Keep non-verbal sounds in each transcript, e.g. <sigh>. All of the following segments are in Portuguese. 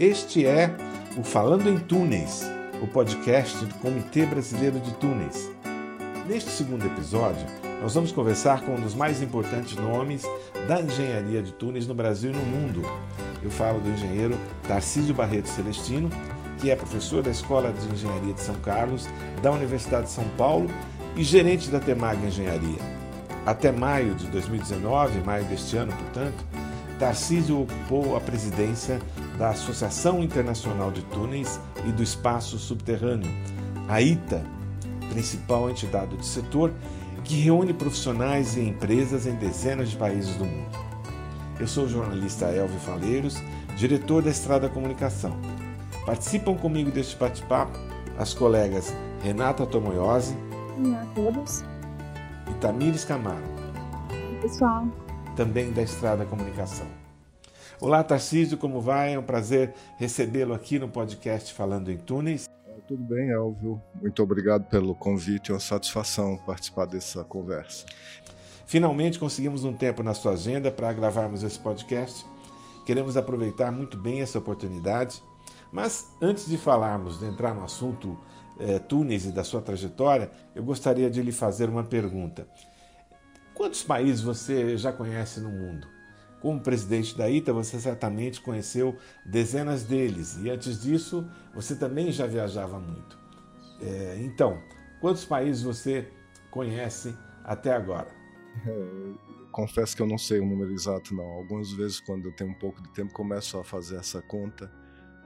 Este é o Falando em Túneis, o podcast do Comitê Brasileiro de Túneis. Neste segundo episódio, nós vamos conversar com um dos mais importantes nomes da engenharia de túneis no Brasil e no mundo. Eu falo do engenheiro Tarcísio Barreto Celestino, que é professor da Escola de Engenharia de São Carlos, da Universidade de São Paulo e gerente da Temag Engenharia. Até maio de 2019, maio deste ano, portanto, Tarcísio ocupou a presidência da Associação Internacional de Túneis e do Espaço Subterrâneo, a ITA, principal entidade do setor que reúne profissionais e empresas em dezenas de países do mundo. Eu sou o jornalista Elvio Faleiros, diretor da Estrada Comunicação. Participam comigo deste bate-papo as colegas Renata Tomoyose. Olá a todos. E Tamires Camaro. Oi, pessoal. Também da Estrada Comunicação. Olá, Tarcísio, como vai? É um prazer recebê-lo aqui no podcast Falando em Túneis. Tudo bem, Elvio. Muito obrigado pelo convite. É uma satisfação participar dessa conversa. Finalmente conseguimos um tempo na sua agenda para gravarmos esse podcast. Queremos aproveitar muito bem essa oportunidade. Mas antes de falarmos, de entrar no assunto é, Túneis e da sua trajetória, eu gostaria de lhe fazer uma pergunta. Quantos países você já conhece no mundo? Como presidente da ITA, você certamente conheceu dezenas deles e antes disso você também já viajava muito. É, então, quantos países você conhece até agora? É, confesso que eu não sei o número exato, não. Algumas vezes, quando eu tenho um pouco de tempo, começo a fazer essa conta.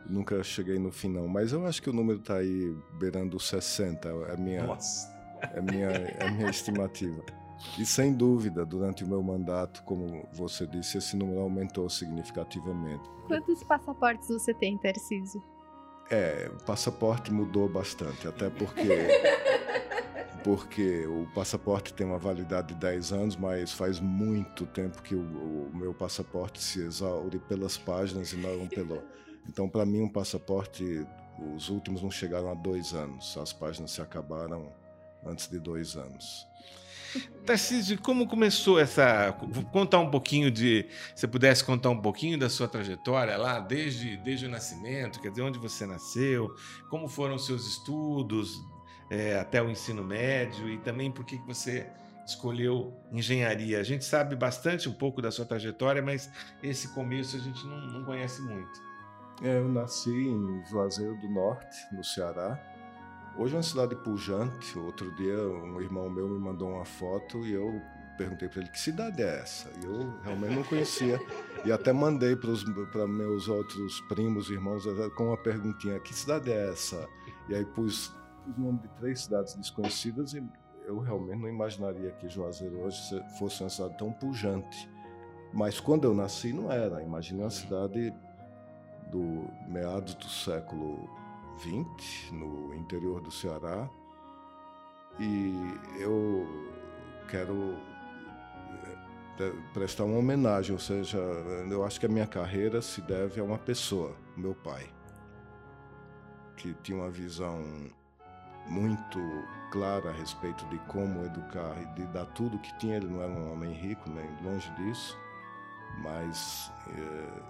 Nunca cheguei no fim, não. Mas eu acho que o número está aí beirando os 60. É a minha, Nossa. é minha, é a minha estimativa. <laughs> E sem dúvida, durante o meu mandato, como você disse, esse número aumentou significativamente. Quantos passaportes você tem, Tarcísio? É, o passaporte mudou bastante, até porque <laughs> porque o passaporte tem uma validade de 10 anos, mas faz muito tempo que o, o meu passaporte se exaure pelas páginas e não <laughs> pelo. Então, para mim, um passaporte, os últimos não chegaram a dois anos. As páginas se acabaram antes de dois anos. Tarcísio, como começou essa. Contar um pouquinho de. Se pudesse contar um pouquinho da sua trajetória lá, desde, desde o nascimento, quer dizer, onde você nasceu, como foram os seus estudos é, até o ensino médio e também por que você escolheu engenharia. A gente sabe bastante um pouco da sua trajetória, mas esse começo a gente não, não conhece muito. É, eu nasci em Juazeiro do Norte, no Ceará. Hoje é uma cidade pujante. Outro dia, um irmão meu me mandou uma foto e eu perguntei para ele que cidade é essa. E eu realmente não conhecia. <laughs> E até mandei para meus outros primos, irmãos, com uma perguntinha: que cidade é essa? E aí pus o nome de três cidades desconhecidas e eu realmente não imaginaria que Juazeiro hoje fosse uma cidade tão pujante. Mas quando eu nasci, não era. Imaginei uma cidade do meados do século 20 no interior do Ceará e eu quero eh, prestar uma homenagem, ou seja, eu acho que a minha carreira se deve a uma pessoa, meu pai, que tinha uma visão muito clara a respeito de como educar e de dar tudo o que tinha. Ele não era um homem rico, nem longe disso, mas eh,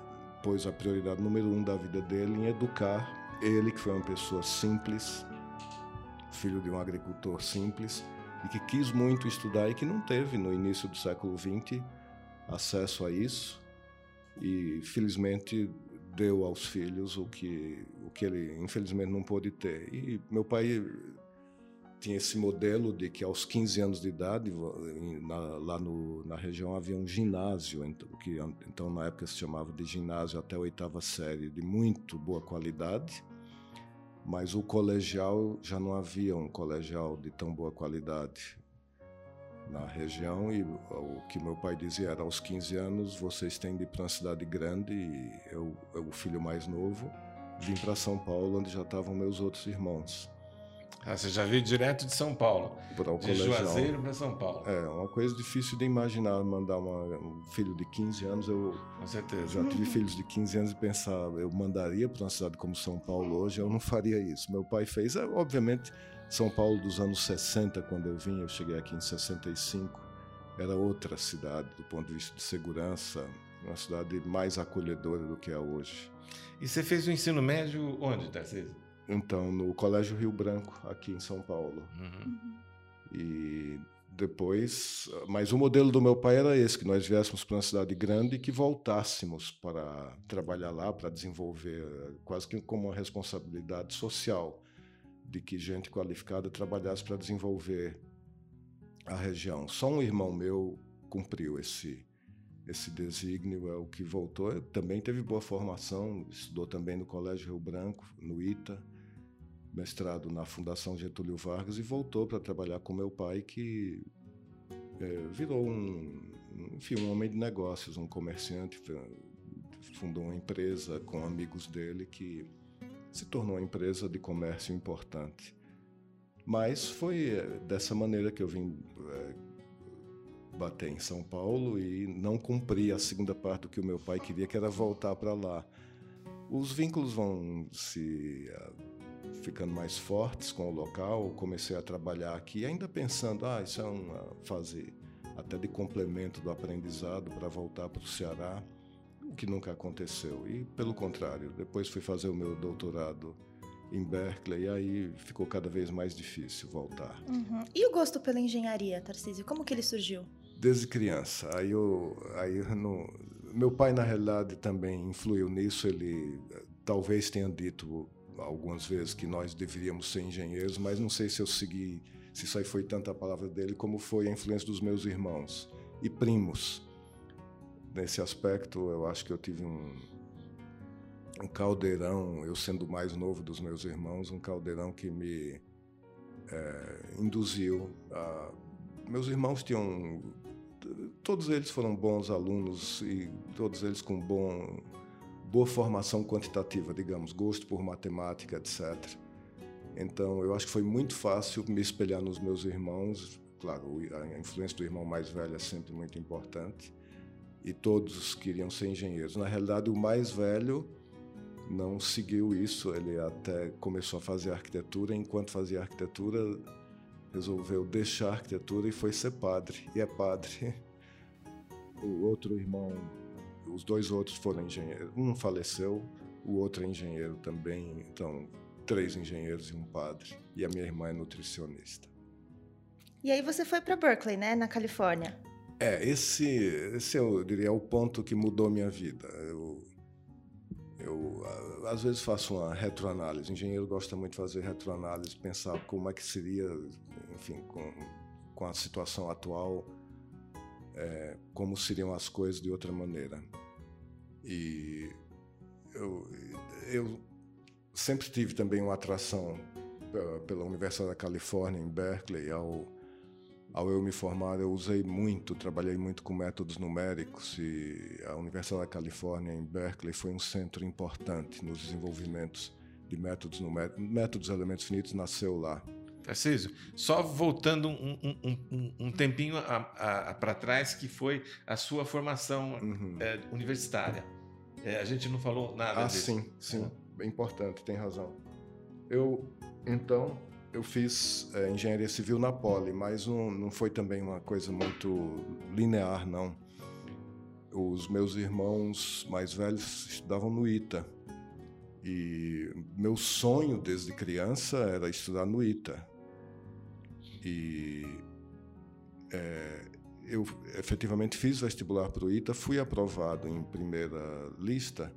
pôs a prioridade número um da vida dele em educar ele, que foi uma pessoa simples, filho de um agricultor simples, e que quis muito estudar e que não teve, no início do século XX, acesso a isso. E, felizmente, deu aos filhos o que, o que ele, infelizmente, não pôde ter. E meu pai tinha esse modelo de que aos 15 anos de idade, na, lá no, na região havia um ginásio, que então na época se chamava de ginásio até a oitava série, de muito boa qualidade, mas o colegial já não havia um colegial de tão boa qualidade na região e o que meu pai dizia era aos 15 anos vocês têm de ir para uma cidade grande e eu, eu o filho mais novo vim para São Paulo onde já estavam meus outros irmãos ah, você já veio direto de São Paulo. Para o de colegial. Juazeiro para São Paulo. É, uma coisa difícil de imaginar, mandar uma, um filho de 15 anos. Eu Com certeza. já tive filhos de 15 anos e pensava, eu mandaria para uma cidade como São Paulo hoje, eu não faria isso. Meu pai fez, é, obviamente, São Paulo dos anos 60, quando eu vim, eu cheguei aqui em 65, era outra cidade do ponto de vista de segurança, uma cidade mais acolhedora do que é hoje. E você fez o ensino médio onde, Tarcísio? Então, no Colégio Rio Branco, aqui em São Paulo. Uhum. E depois, mas o modelo do meu pai era esse, que nós viéssemos para uma cidade grande e que voltássemos para trabalhar lá, para desenvolver, quase que como uma responsabilidade social, de que gente qualificada trabalhasse para desenvolver a região. Só um irmão meu cumpriu esse esse desígnio, é o que voltou. Também teve boa formação, estudou também no Colégio Rio Branco, no ITA, mestrado na Fundação Getúlio Vargas e voltou para trabalhar com meu pai, que é, virou um, enfim, um homem de negócios, um comerciante, fundou uma empresa com amigos dele que se tornou uma empresa de comércio importante. Mas foi é, dessa maneira que eu vim é, bater em São Paulo e não cumpri a segunda parte do que o meu pai queria, que era voltar para lá. Os vínculos vão se uh, ficando mais fortes com o local. Comecei a trabalhar aqui, ainda pensando, ah, isso é uma fase até de complemento do aprendizado para voltar para o Ceará, o que nunca aconteceu. E pelo contrário, depois fui fazer o meu doutorado em Berkeley, e aí ficou cada vez mais difícil voltar. Uhum. E o gosto pela engenharia, Tarcísio, como que ele surgiu? Desde criança. Aí eu, aí eu não, meu pai na realidade também influiu nisso. Ele talvez tenha dito algumas vezes que nós deveríamos ser engenheiros, mas não sei se eu segui, se isso aí foi tanta a palavra dele como foi a influência dos meus irmãos e primos. Nesse aspecto, eu acho que eu tive um, um caldeirão, eu sendo mais novo dos meus irmãos, um caldeirão que me é, induziu a. Meus irmãos tinham. Todos eles foram bons alunos e todos eles com bom, boa formação quantitativa, digamos, gosto por matemática, etc. Então, eu acho que foi muito fácil me espelhar nos meus irmãos. Claro, a influência do irmão mais velho é sempre muito importante. E todos queriam ser engenheiros. Na realidade, o mais velho não seguiu isso. Ele até começou a fazer arquitetura. Enquanto fazia arquitetura, resolveu deixar a arquitetura e foi ser padre. E é padre. <laughs> O outro irmão, os dois outros foram engenheiros. Um faleceu, o outro é engenheiro também. Então, três engenheiros e um padre. E a minha irmã é nutricionista. E aí você foi para Berkeley, né, na Califórnia? É, esse, esse eu diria é o ponto que mudou minha vida. Eu eu, às vezes, faço uma retroanálise. O engenheiro gosta muito de fazer retroanálise, pensar como é que seria, enfim, com, com a situação atual, é, como seriam as coisas de outra maneira. E eu, eu sempre tive também uma atração pela, pela Universidade da Califórnia, em Berkeley, ao ao eu me formar, eu usei muito, trabalhei muito com métodos numéricos e a Universidade da Califórnia, em Berkeley, foi um centro importante nos desenvolvimentos de métodos numéricos. Métodos elementos finitos nasceu lá. Tarcísio, só voltando um, um, um, um tempinho para trás, que foi a sua formação uhum. é, universitária. É, a gente não falou nada ah, disso. sim, sim. É. importante, tem razão. Eu, então, eu fiz é, engenharia civil na Poli, mas não, não foi também uma coisa muito linear, não. Os meus irmãos mais velhos estudavam no ITA. E meu sonho desde criança era estudar no ITA. E é, eu efetivamente fiz vestibular para o ITA, fui aprovado em primeira lista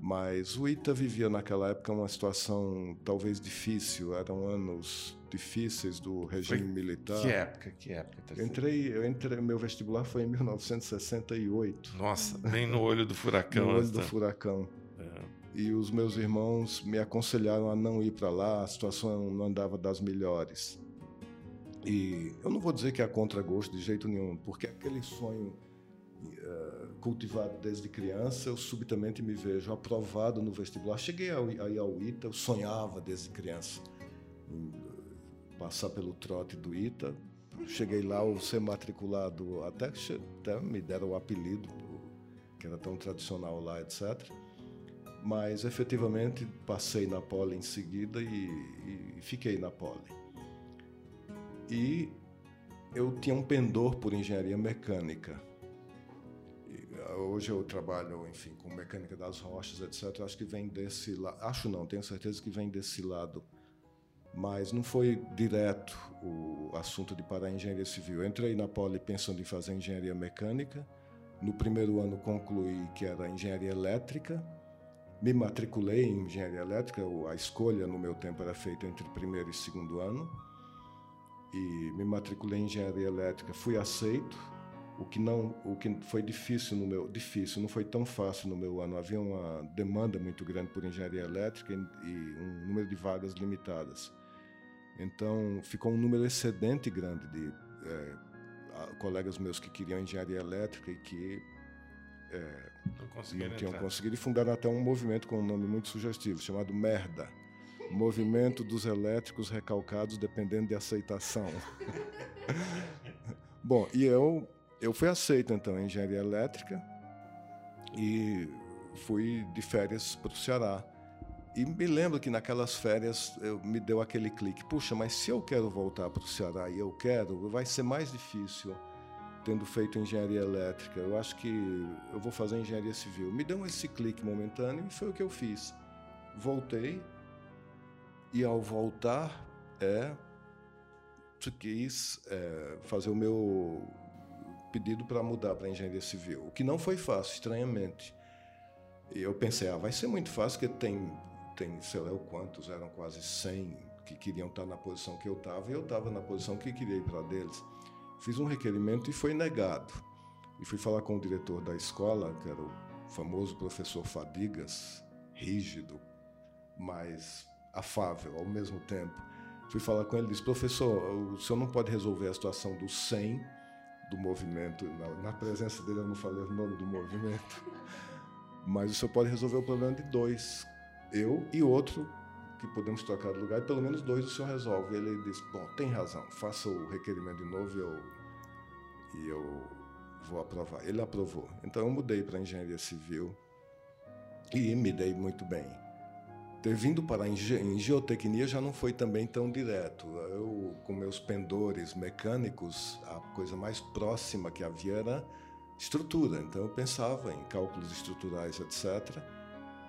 mas o ITA vivia naquela época uma situação talvez difícil, eram anos difíceis do regime foi militar. Que época? Que época? Eu entrei, eu entrei, meu vestibular foi em 1968. Nossa, bem no olho do furacão. no olho do furacão. É. E os meus irmãos me aconselharam a não ir para lá, a situação não andava das melhores. E eu não vou dizer que é contra gosto de jeito nenhum, porque aquele sonho uh, cultivado desde criança, eu subitamente me vejo aprovado no vestibular. Cheguei aí ao ITA, eu sonhava desde criança em passar pelo trote do ITA. Cheguei lá, eu ser matriculado, até, até me deram o apelido, que era tão tradicional lá, etc. Mas efetivamente passei na Poli em seguida e, e fiquei na Poli. E eu tinha um pendor por engenharia mecânica hoje eu trabalho, enfim, com mecânica das rochas, etc. Acho que vem desse lado. Acho não, tenho certeza que vem desse lado. Mas não foi direto o assunto de parar em engenharia civil. Eu entrei na Poli pensando em fazer engenharia mecânica. No primeiro ano concluí que era engenharia elétrica. Me matriculei em engenharia elétrica. A escolha no meu tempo era feita entre primeiro e segundo ano. E me matriculei em engenharia elétrica. Fui aceito o que não o que foi difícil no meu difícil não foi tão fácil no meu ano. Havia uma demanda muito grande por engenharia elétrica e, um número de vagas limitadas. Então ficou um número excedente grande de é, colegas meus que queriam engenharia elétrica e que é, não, não tinham conseguido e fundaram até um movimento com um nome muito sugestivo chamado Merda. Movimento dos Elétricos Recalcados Dependendo de Aceitação. <laughs> Bom, e eu eu fui aceito então em engenharia elétrica e fui de férias para o Ceará. E me lembro que naquelas férias eu, me deu aquele clique: puxa, mas se eu quero voltar para o Ceará e eu quero, vai ser mais difícil tendo feito engenharia elétrica. Eu acho que eu vou fazer engenharia civil. Me deu esse clique momentâneo e foi o que eu fiz. Voltei e ao voltar, é, quis é, fazer o meu pedido para mudar para engenharia civil, o que não foi fácil, estranhamente. E eu pensei, ah, vai ser muito fácil, porque tem, tem sei lá quantos, eram quase 100 que queriam estar na posição que eu estava, e eu estava na posição que queria ir para deles. Fiz um requerimento e foi negado. E fui falar com o diretor da escola, que era o famoso professor Fadigas, rígido, mas afável ao mesmo tempo. Fui falar com ele e disse: professor, o senhor não pode resolver a situação dos 100 do movimento. Na, na, presença dele eu não falei o nome do movimento. Mas o senhor pode resolver o problema de dois. Eu e outro que podemos trocar de lugar, e pelo menos dois o senhor resolve. Ele disse, bom, tem razão, faça o requerimento de novo e eu, e eu vou aprovar. Ele aprovou. Então eu mudei para engenharia civil e me dei muito bem ter vindo para em, geotecnia já não foi também tão direto. Eu, com meus pendores mecânicos, a coisa mais próxima que havia era estrutura. Então eu pensava em cálculos estruturais, etc.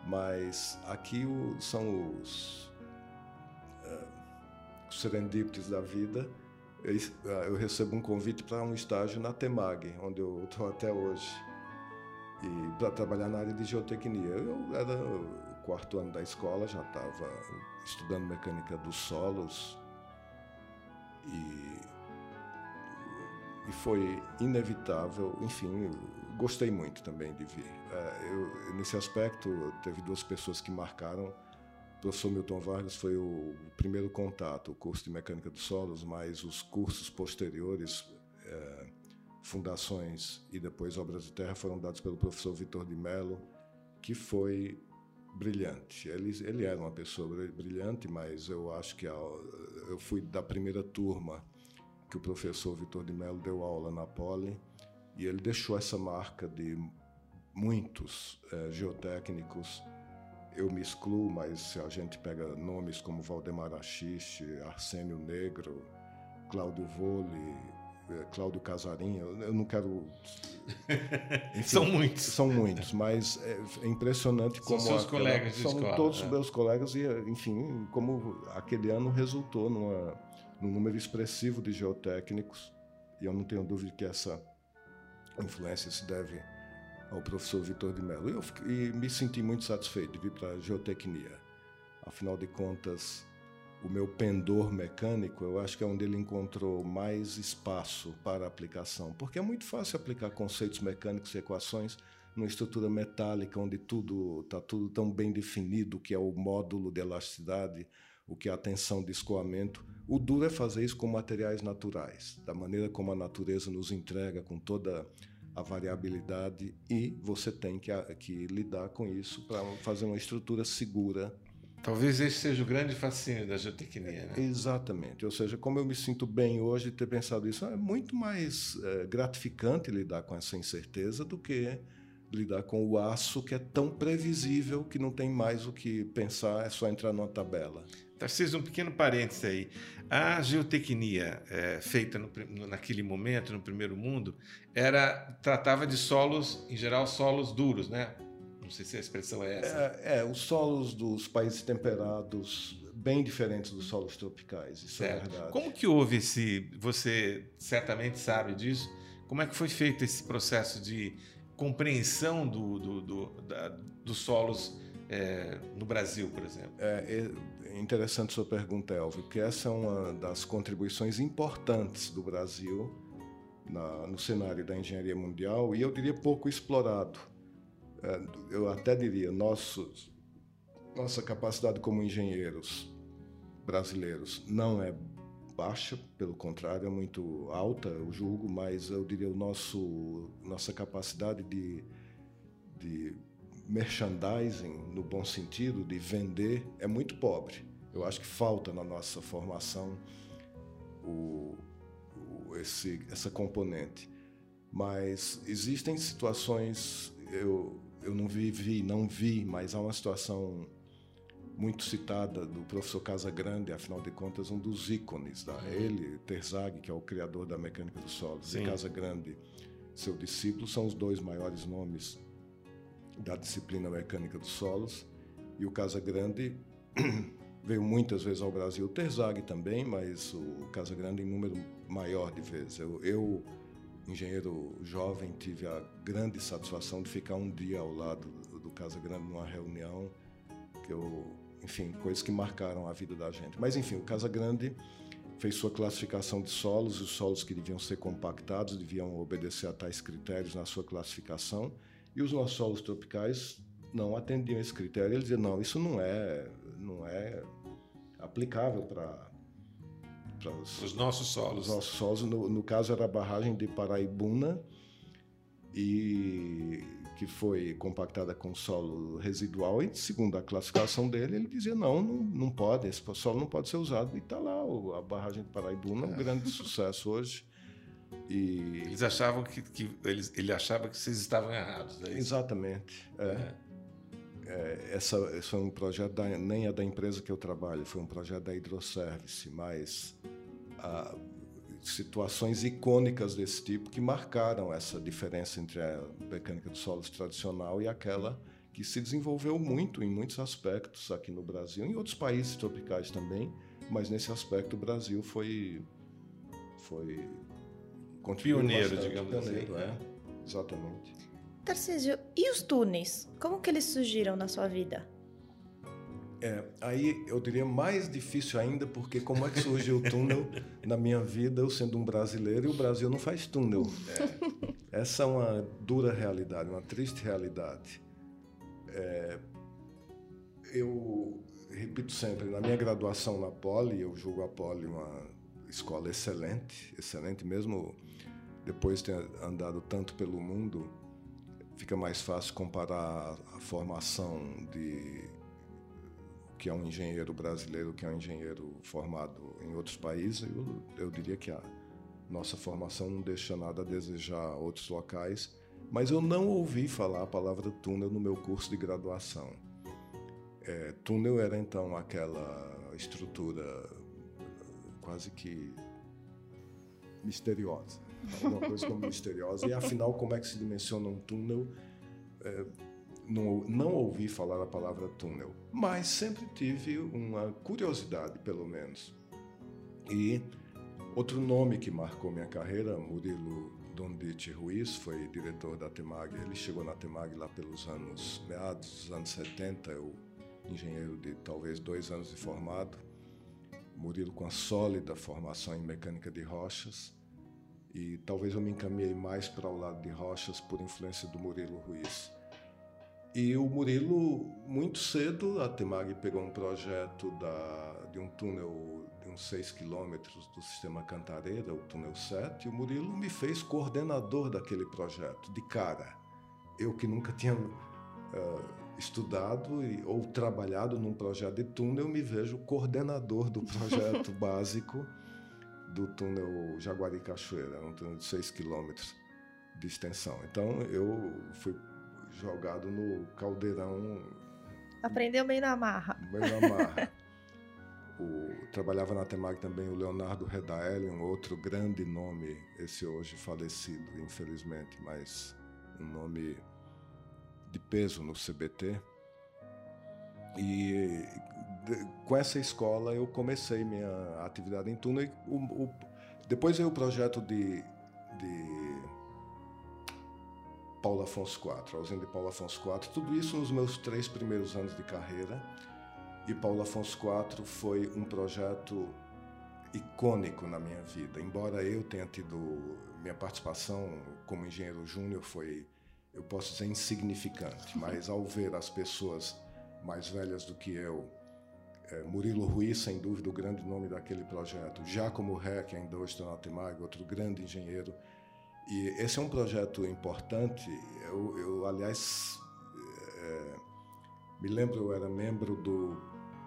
Mas aqui o, são os, uh, da vida. Eu, uh, eu recebo um convite para um estágio na Temag, onde eu estou até hoje, e para trabalhar na área de geotecnia. Eu era quarto ano da escola, já estava estudando mecânica dos solos e, e foi inevitável, enfim, gostei muito também de vir. É, eu, nesse aspecto, teve duas pessoas que marcaram. O professor Milton Vargas foi o primeiro contato, o curso de mecânica dos solos, mas os cursos posteriores, é, fundações e depois obras de terra foram dados pelo professor Vitor de Mello, que foi brilhante. Ele, ele era uma pessoa brilhante, mas eu acho que eu fui da primeira turma que o professor Vitor de Mello deu aula na Poli e ele deixou essa marca de muitos é, geotécnicos. Eu me excluo, mas se a gente pega nomes como Valdemar Achiche, Arsênio Negro, Cláudio Vole, Cláudio Casarinho, eu não quero. <laughs> Enfim, são muitos. São muitos, mas é, é impressionante como. São seus aquela, colegas de São escola, todos é. meus colegas, e, enfim, como aquele ano resultou numa, num número expressivo de geotécnicos, e eu não tenho dúvida que essa influência se deve ao professor Vitor de Mello. E, eu, e me senti muito satisfeito de vir para a geotecnia. Afinal de contas, o meu pendor mecânico, eu acho que é onde ele encontrou mais espaço para aplicação, porque é muito fácil aplicar conceitos mecânicos e equações numa estrutura metálica onde tudo está tudo tão bem definido, o que é o módulo de elasticidade, o que é a tensão de escoamento. O duro é fazer isso com materiais naturais, da maneira como a natureza nos entrega com toda a variabilidade e você tem que, que lidar com isso para fazer uma estrutura segura Talvez esse seja o grande fascínio da geotecnia. Né? Exatamente. Ou seja, como eu me sinto bem hoje de ter pensado isso, é muito mais é, gratificante lidar com essa incerteza do que lidar com o aço que é tão previsível que não tem mais o que pensar, é só entrar numa tabela. Tarcísio, um pequeno parênteses aí. A geotecnia é, feita no, naquele momento, no primeiro mundo, era tratava de solos, em geral, solos duros, né? Não sei se a expressão é essa. É, é os solos dos países temperados bem diferentes dos solos tropicais, isso é certo. é verdade. Como que houve esse, você certamente sabe disso, como é que foi feito esse processo de compreensão do, do, do da, dos solos é, no Brasil, por exemplo? É, é interessante sua pergunta, Elvio, porque essa é uma das contribuições importantes do Brasil na, no cenário da engenharia mundial e eu diria pouco explorado. É, eu até diria, nossos, nossa capacidade como engenheiros brasileiros não é baixa, pelo contrário, é muito alta, eu julgo, mas eu diria o nosso nossa capacidade de, de merchandising, no bom sentido, de vender, é muito pobre. Eu acho que falta na nossa formação o, o, esse, essa componente. Mas existem situações, eu, eu não vivi, não vi, mas há uma situação muito citada do professor Casagrande, afinal de contas, um dos ícones. Da, ele, Terzag, que é o criador da mecânica dos solos, Sim. e Casagrande, seu discípulo, são os dois maiores nomes da disciplina mecânica dos solos. E o Casagrande <clears throat> veio muitas vezes ao Brasil, o Terzag também, mas o Casagrande em número maior de vezes. Eu, eu, engenheiro jovem, tive a grande satisfação de ficar um dia ao lado do Casagrande numa reunião que eu enfim, coisas que marcaram a vida da gente. Mas enfim, o Casa Grande fez sua classificação de solos, e os solos que deviam ser compactados deviam obedecer a tais critérios na sua classificação, e os nossos solos tropicais não atendiam esse critério. Ele dizia: não, isso não é, não é aplicável para os, os, nossos solos. Os nossos solos, no, no caso, era a barragem de Paraibuna e que foi compactada com solo residual. E segundo a classificação dele ele dizia não não, não pode esse solo não pode ser usado. E está lá a barragem de Paraibuna é. um grande <laughs> sucesso hoje. E eles achavam que, que eles, ele achava que vocês estavam errados é exatamente é. É. É, essa, esse foi um projeto da, nem é da empresa que eu trabalho foi um projeto da Hidroservice mas a, situações icônicas desse tipo que marcaram essa diferença entre a mecânica dos solos tradicional e aquela que se desenvolveu muito em muitos aspectos aqui no Brasil, em outros países tropicais também, mas nesse aspecto o Brasil foi foi pioneiro, digamos assim, pioneiro, assim. É, exatamente. Tarcísio, e os túneis? Como que eles surgiram na sua vida? É, aí eu diria mais difícil ainda, porque como é que surgiu o túnel <laughs> na minha vida, eu sendo um brasileiro, e o Brasil não faz túnel. É, essa é uma dura realidade, uma triste realidade. É, eu repito sempre, na minha graduação na Poli, eu julgo a Poli uma escola excelente, excelente mesmo depois de ter andado tanto pelo mundo, fica mais fácil comparar a formação de que é um engenheiro brasileiro, que é um engenheiro formado em outros países, eu, eu diria que a nossa formação não deixa nada a desejar outros locais. Mas eu não ouvi falar a palavra túnel no meu curso de graduação. É, túnel era então aquela estrutura quase que misteriosa, alguma coisa como misteriosa. E afinal, como é que se dimensiona um túnel? É, não, não ouvi falar a palavra túnel, mas sempre tive uma curiosidade, pelo menos. E outro nome que marcou minha carreira, Murilo Dondite Ruiz, foi diretor da Temag. Ele chegou na Temag lá pelos anos meados dos anos 70, eu engenheiro de talvez dois anos de formado. Murilo com a sólida formação em mecânica de rochas e talvez eu me encaminhei mais para o lado de rochas por influência do Murilo Ruiz. E o Murilo, muito cedo, a Temag pegou um projeto da, de um túnel de uns 6 quilômetros do sistema Cantareira, o túnel 7, e o Murilo me fez coordenador daquele projeto, de cara. Eu que nunca tinha uh, estudado e, ou trabalhado num projeto de túnel, me vejo coordenador do projeto <laughs> básico do túnel Jaguari Cachoeira, um túnel de 6 quilômetros de extensão. Então eu fui jogado no caldeirão. Aprendeu meio na marra. Meio na marra. o, trabalhava na Temag também o Leonardo Redaelli, um outro grande nome, esse hoje falecido, infelizmente, mas um nome de peso no CBT. E com essa escola eu comecei minha atividade em Tuna. E o, o, depois veio o projeto de, de Paulo Afonso IV, a usina de Paulo Afonso IV. Tudo isso nos meus três primeiros anos de carreira. E Paulo Afonso IV foi um projeto icônico na minha vida. Embora eu tenha tido minha participação como engenheiro júnior foi, eu posso dizer, insignificante, <laughs> mas ao ver as pessoas mais velhas do que eu, é, Murilo Ruiz, sem dúvida, o grande nome daquele projeto, Giacomo Reck, ainda hoje Temag, outro grande engenheiro. E esse é um projeto importante. Eu, eu aliás, é, me lembro, eu era membro do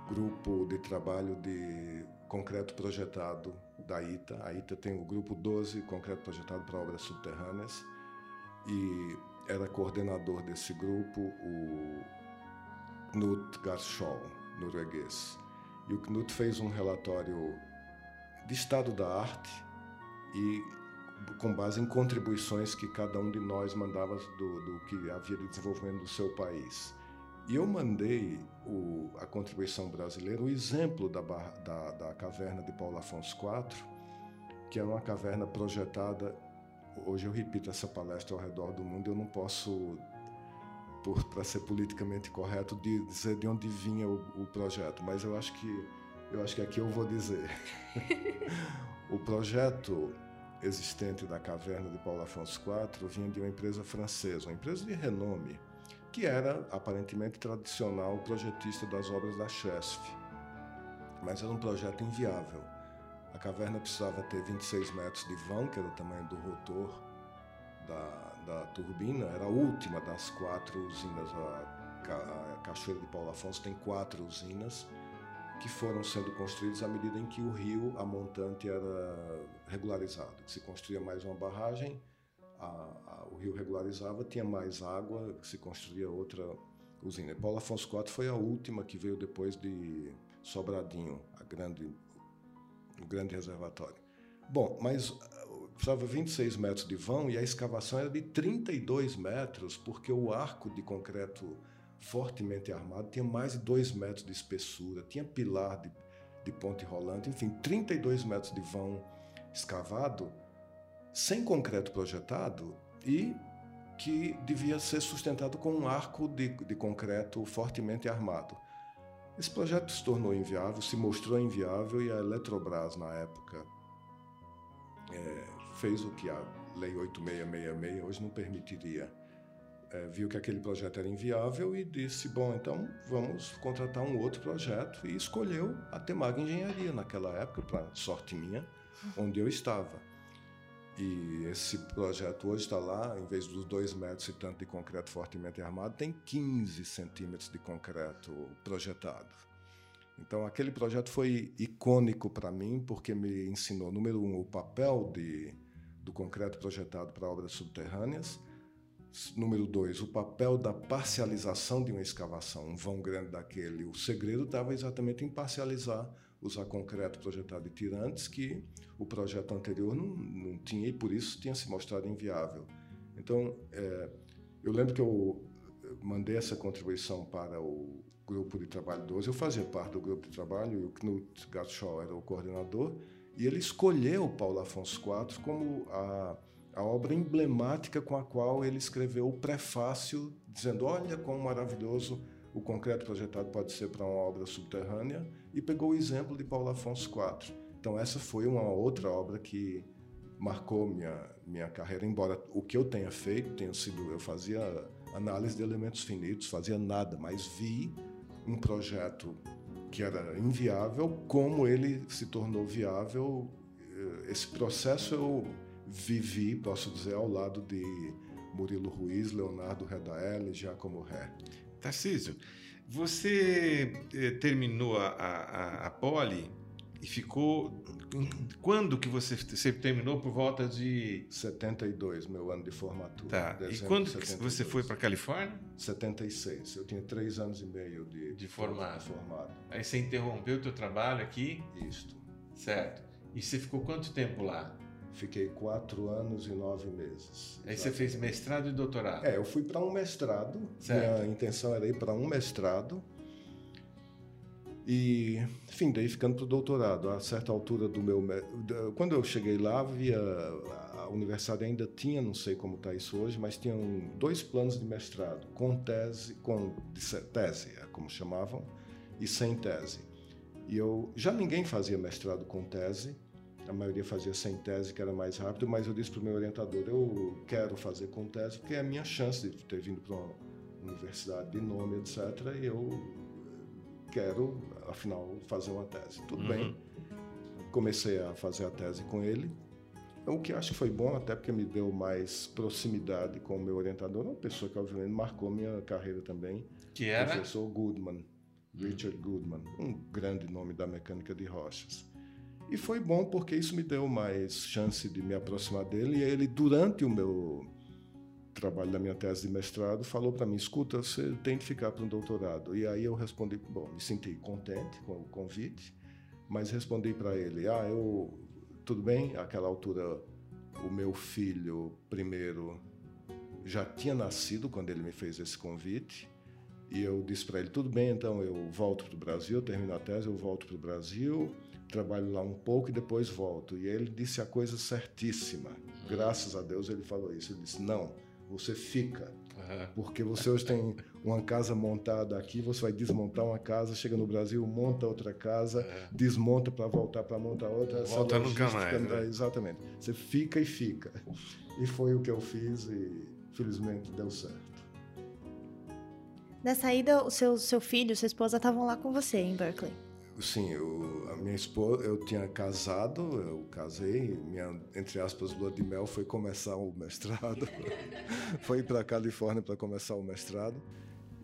grupo de trabalho de concreto projetado da ITA. A ITA tem o grupo 12, concreto projetado para obras subterrâneas, e era coordenador desse grupo o Knut Garschol, norueguês. E o Knut fez um relatório de estado da arte e com base em contribuições que cada um de nós mandava do, do que havia de desenvolvimento do seu país. E eu mandei o, a contribuição brasileira, o exemplo da, da, da caverna de Paulo Afonso IV, que é uma caverna projetada. Hoje eu repito essa palestra ao redor do mundo, eu não posso, para ser politicamente correto, de, dizer de onde vinha o, o projeto, mas eu acho que eu acho que aqui eu vou dizer. <laughs> o projeto existente da caverna de Paulo Afonso IV vinha de uma empresa francesa, uma empresa de renome que era aparentemente tradicional projetista das obras da Chesf. Mas era um projeto inviável. A caverna precisava ter 26 metros de vão, que era o tamanho do rotor da, da turbina, era a última das quatro usinas. A, Cachoeira de Paulo Afonso tem quatro usinas que foram sendo construídas à medida em que o rio, a montante, era regularizado. Se construía mais uma barragem, a, a, o rio regularizava, tinha mais água, se construía outra usina. E Paulo Afonso IV foi a última que veio depois de Sobradinho, a grande, o grande reservatório. Bom, mas precisava 26 metros de vão e a escavação era de 32 metros, porque o arco de concreto fortemente armado tinha mais de 2 metros de espessura, tinha pilar de, de ponte rolante, enfim, 32 metros de vão escavado sem concreto projetado e que devia ser sustentado com um arco de, de concreto fortemente armado. Esse projeto se tornou inviável, se mostrou inviável e a Eletrobras, na época, é, fez o que a Lei 8666 hoje não permitiria. É, viu que aquele projeto era inviável e disse: bom, então vamos contratar um outro projeto e escolheu a Temag Engenharia naquela época, para sorte minha, onde eu estava. E esse projeto hoje está lá, em vez dos dois metros e tanto de concreto fortemente armado, tem 15 centímetros de concreto projetado. Então, aquele projeto foi icônico para mim, porque me ensinou, número um, o papel de, do concreto projetado para obras subterrâneas. Número dois, o papel da parcialização de uma escavação, um vão grande daquele. O segredo estava exatamente em parcializar usar concreto projetado de tirantes que o projeto anterior não, não tinha e por isso tinha se mostrado inviável. Então, é, eu lembro que eu mandei essa contribuição para o grupo de trabalho 12. Eu fazia parte do grupo de trabalho e o Knut Gatschall era o coordenador e ele escolheu Paulo Afonso IV como a, a obra emblemática com a qual ele escreveu o prefácio, dizendo: Olha como maravilhoso o concreto projetado pode ser para uma obra subterrânea, e pegou o exemplo de Paulo Afonso IV. Então, essa foi uma outra obra que marcou minha, minha carreira, embora o que eu tenha feito tenha sido. Eu fazia análise de elementos finitos, fazia nada, mas vi um projeto que era inviável, como ele se tornou viável. Eh, esse processo eu vivi, posso dizer, ao lado de Murilo Ruiz, Leonardo Redael e Giacomo Ré. Tarcísio, você eh, terminou a, a, a Poli E ficou. Quando que você, você terminou? Por volta de. 72, meu ano de formatura. Tá. E quando de que 72. você foi para Califórnia? 76. Eu tinha três anos e meio de, De formado. formado. Aí você interrompeu o teu trabalho aqui, Isto. certo? E você ficou quanto tempo lá? Fiquei quatro anos e nove meses. Aí você fez mestrado e doutorado. É, eu fui para um mestrado. Certo. Minha intenção era ir para um mestrado. E, enfim, daí ficando para o doutorado. A certa altura do meu. Quando eu cheguei lá, havia. A universidade ainda tinha, não sei como está isso hoje, mas tinham dois planos de mestrado, com tese, com tese, é como chamavam, e sem tese. E eu. Já ninguém fazia mestrado com tese. A maioria fazia sem tese, que era mais rápido, mas eu disse para o meu orientador: eu quero fazer com tese, porque é a minha chance de ter vindo para uma universidade de nome, etc. E eu quero, afinal, fazer uma tese. Tudo Uhum. bem. Comecei a fazer a tese com ele. O que acho que foi bom, até porque me deu mais proximidade com o meu orientador, uma pessoa que, obviamente, marcou minha carreira também, Que era. professor Goodman, Richard Goodman, um grande nome da mecânica de rochas. E foi bom porque isso me deu mais chance de me aproximar dele. E ele, durante o meu trabalho da minha tese de mestrado, falou para mim: escuta, você tem que ficar para um doutorado. E aí eu respondi: bom, me senti contente com o convite, mas respondi para ele: ah, eu. Tudo bem, àquela altura, o meu filho primeiro já tinha nascido quando ele me fez esse convite. E eu disse para ele: tudo bem, então eu volto para o Brasil, termino a tese, eu volto para o Brasil, trabalho lá um pouco e depois volto. E ele disse a coisa certíssima. Graças a Deus ele falou isso. Ele disse: não, você fica. Porque você hoje tem uma casa montada aqui, você vai desmontar uma casa, chega no Brasil, monta outra casa, É. desmonta para voltar para montar outra. Volta nunca mais, né? Exatamente. Você fica e fica. E foi o que eu fiz e felizmente deu certo. Nessa ida, o seu, seu filho, sua esposa estavam lá com você em Berkeley. Sim, eu, a minha esposa, eu tinha casado, eu casei, minha, entre aspas, lua de mel foi começar o mestrado. <laughs> foi para a Califórnia para começar o mestrado.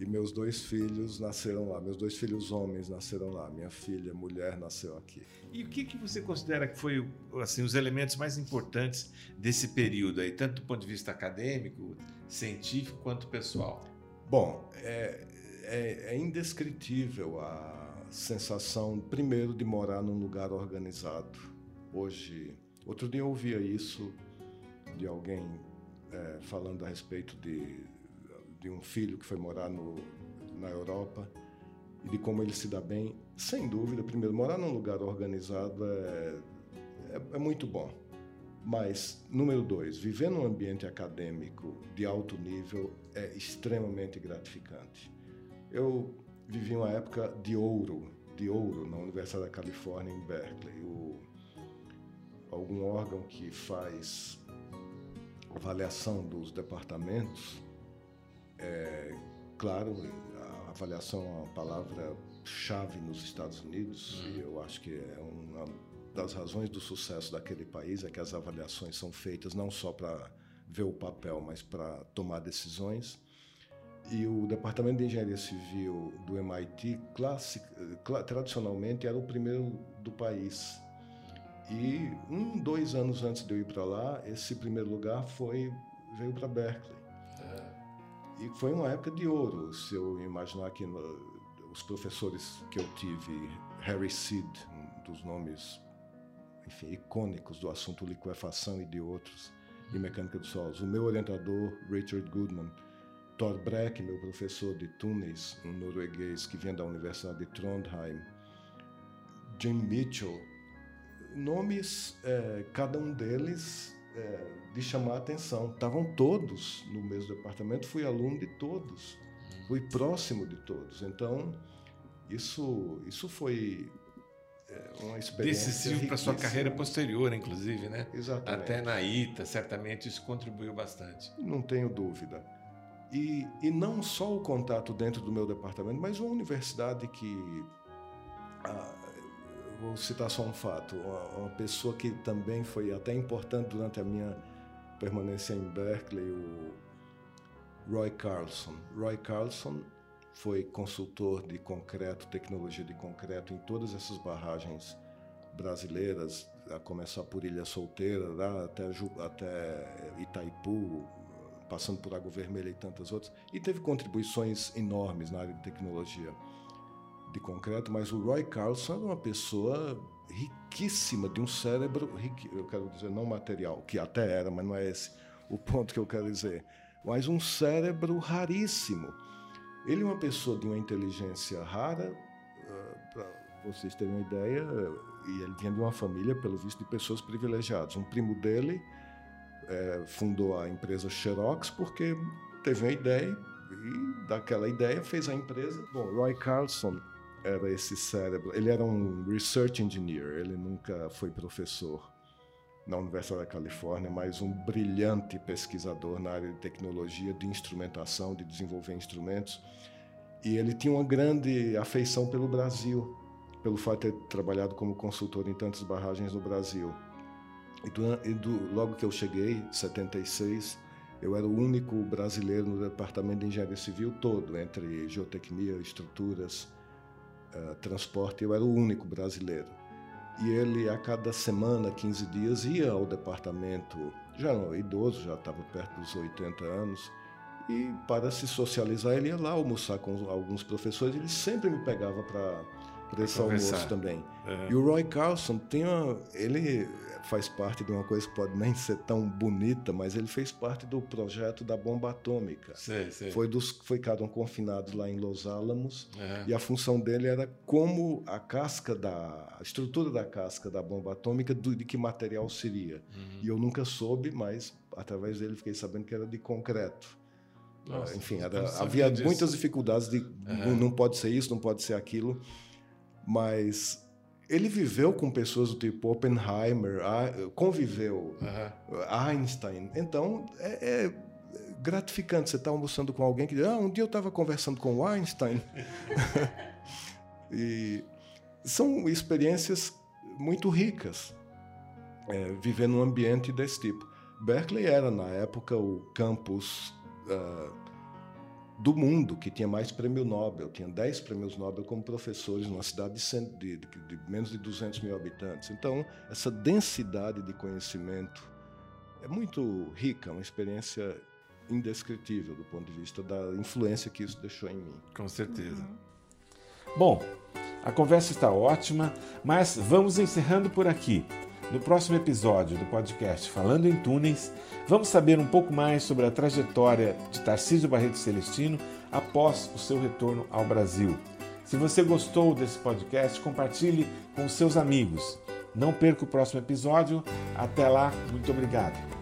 E meus dois filhos nasceram lá, meus dois filhos homens nasceram lá. Minha filha, mulher, nasceu aqui. E o que, que você considera que foi assim, os elementos mais importantes desse período aí, tanto do ponto de vista acadêmico, científico, quanto pessoal? Bom, é, é, é indescritível a sensação, primeiro, de morar num lugar organizado. Hoje, outro dia eu ouvia isso de alguém é, falando a respeito de, de um filho que foi morar no, na Europa e de como ele se dá bem. Sem dúvida, primeiro, morar num lugar organizado é, é, é muito bom. Mas, número dois, viver num ambiente acadêmico de alto nível é extremamente gratificante. Eu vivi uma época de ouro, de ouro na Universidade da Califórnia em Berkeley. O, algum órgão que faz avaliação dos departamentos, é, claro, a avaliação é uma palavra chave nos Estados Unidos e eu acho que é uma das razões do sucesso daquele país é que as avaliações são feitas não só para ver o papel, mas para tomar decisões. E o Departamento de Engenharia Civil do MIT, classic, cla- tradicionalmente, era o primeiro do país. E um, dois anos antes de eu ir para lá, esse primeiro lugar foi veio para Berkeley. E foi uma época de ouro. Se eu imaginar que no- os professores que eu tive, Harry Seed, um dos nomes enfim, icônicos do assunto liquefação e de outros, e mecânica dos solos. O meu orientador, Richard Goodman, Thor Breck, meu professor de Tunis, um norueguês que vem da Universidade de Trondheim, Jim Mitchell, nomes, eh, cada um deles eh, de chamar a atenção. Estavam todos no mesmo departamento, fui aluno de todos, fui próximo de todos. Então, isso, isso foi eh, uma experiência Decisivo para sua carreira posterior, inclusive, né? Exatamente. Até na ITA, certamente isso contribuiu bastante. Não tenho dúvida. E, e não só o contato dentro do meu departamento, mas uma universidade que. ah, vou citar só um fato. Uma, uma pessoa que também foi até importante durante a minha permanência em Berkeley, o Roy Carlson. Roy Carlson foi consultor de concreto, tecnologia de concreto em todas essas barragens brasileiras, a começar por Ilha Solteira, até, até Itaipu, passando por Água Vermelha e tantas outras, e teve contribuições enormes na área de tecnologia de concreto, mas o Roy Carlson era uma pessoa riquíssima, de um cérebro, eu quero dizer, não material, que até era, mas não é esse o ponto que eu quero dizer, mas um cérebro raríssimo. Ele é uma pessoa de uma inteligência rara, uh, para vocês terem uma ideia, e ele vinha de uma família, pelo visto, de pessoas privilegiadas. Um primo dele é, fundou a empresa Xerox porque teve uma ideia e daquela ideia fez a empresa. Bom, Roy Carlson era esse cérebro. Ele era um research engineer, ele nunca foi professor na Universidade da Califórnia, mas um brilhante pesquisador na área de tecnologia, de instrumentação, de desenvolver instrumentos. E ele tinha uma grande afeição pelo Brasil, pelo fato de ter trabalhado como consultor em tantas barragens no Brasil. E, do, e do, logo que eu cheguei, 76, eu era o único brasileiro no departamento de engenharia civil todo, entre geotecnia, estruturas, uh, transporte, eu era o único brasileiro. E ele, a cada semana, 15 dias, ia ao departamento, já não idoso, já estava perto dos 80 anos, e para se socializar, ele ia lá almoçar com alguns professores, ele sempre me pegava para para esse almoço também. E o Roy Carlson tem uma, ele faz parte de uma coisa que pode nem ser tão bonita, mas ele fez parte do projeto da bomba atômica. Sei, sei. Foi dos que ficaram confinados lá em Los Alamos e a função dele era como a casca da a estrutura da casca da bomba atômica do, de que material seria. Uhum. E eu nunca soube, mas através dele fiquei sabendo que era de concreto. Nossa, Enfim, era, havia disso. muitas dificuldades de uhum. não pode ser isso, não pode ser aquilo mas ele viveu com pessoas do tipo Oppenheimer, conviveu, uhum. Einstein. Então, é, é gratificante você estar almoçando com alguém que diz: Ah, um dia eu estava conversando com Einstein. <laughs> e são experiências muito ricas é, viver num ambiente desse tipo. Berkeley era, na época, o campus. Uh, do mundo que tinha mais prêmio Nobel, tinha 10 prêmios Nobel como professores numa cidade de, de, de, de, menos de 200 mil habitantes. Então, essa densidade de conhecimento é muito rica, uma experiência indescritível do ponto de vista da influência que isso deixou em mim. Com certeza. Uhum. Bom, a conversa está ótima, mas vamos encerrando por aqui. No próximo episódio do podcast Falando em Túneis, vamos saber um pouco mais sobre a trajetória de Tarcísio Barreto Celestino após o seu retorno ao Brasil. Se você gostou desse podcast, compartilhe com seus amigos. Não perca o próximo episódio. Até lá, muito obrigado.